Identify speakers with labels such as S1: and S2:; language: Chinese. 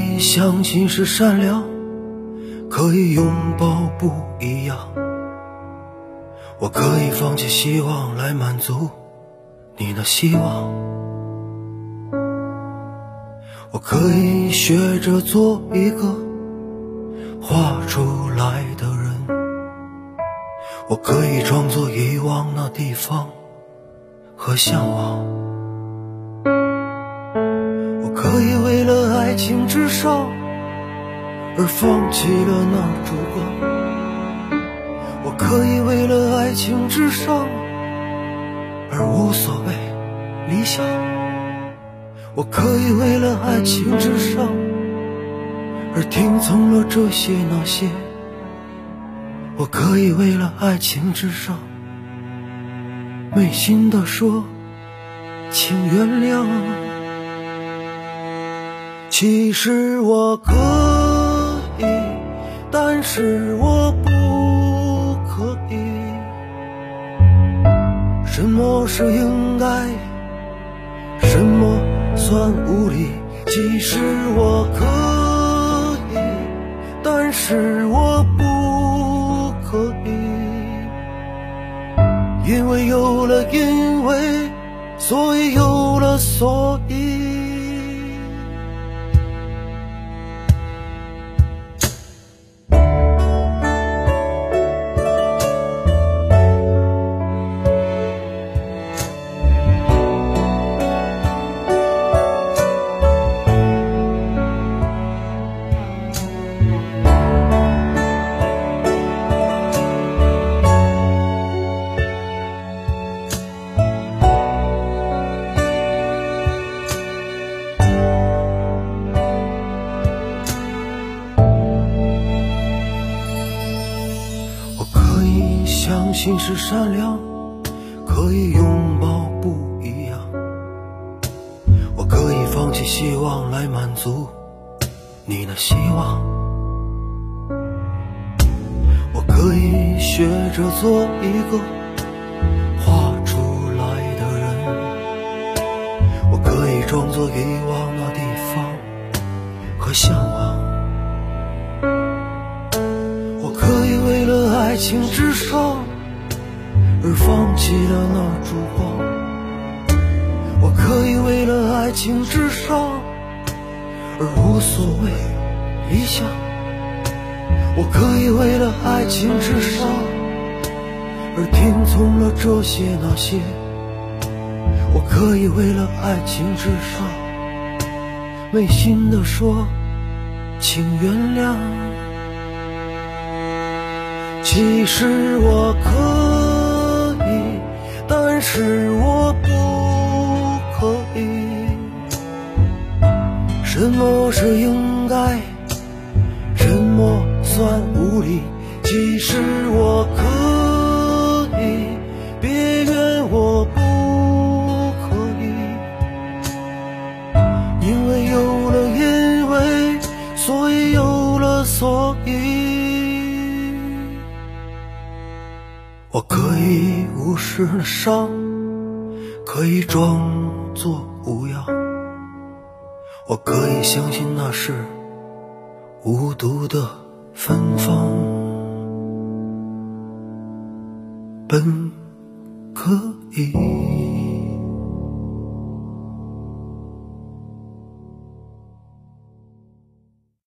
S1: 我可以相信是善良，可以拥抱不一样。我可以放弃希望来满足你的希望。我可以学着做一个画出来的人。我可以装作遗忘那地方和向往。情至上而放弃了那烛光。我可以为了爱情至上而无所谓理想。我可以为了爱情至上而听从了这些那些。我可以为了爱情至上，违心的说，请原谅。其实我可以，但是我不可以。什么是应该？什么算无理？其实我可以，但是我不。可以，因为有了因为，所以有了所以。心是善良，可以拥抱不一样。我可以放弃希望来满足你的希望。我可以学着做一个画出来的人。我可以装作遗忘那地方和向往。我可以为了爱情至上。而放弃了那烛光，我可以为了爱情至上而无所谓理想，我可以为了爱情至上而听从了这些那些，我可以为了爱情至上违心的说，请原谅。其实我可。是我不可以。什么是应该？什么算无力？其实我可以我可以无视伤，可以装作无恙。我可以相信那是无毒的芬芳，本可以。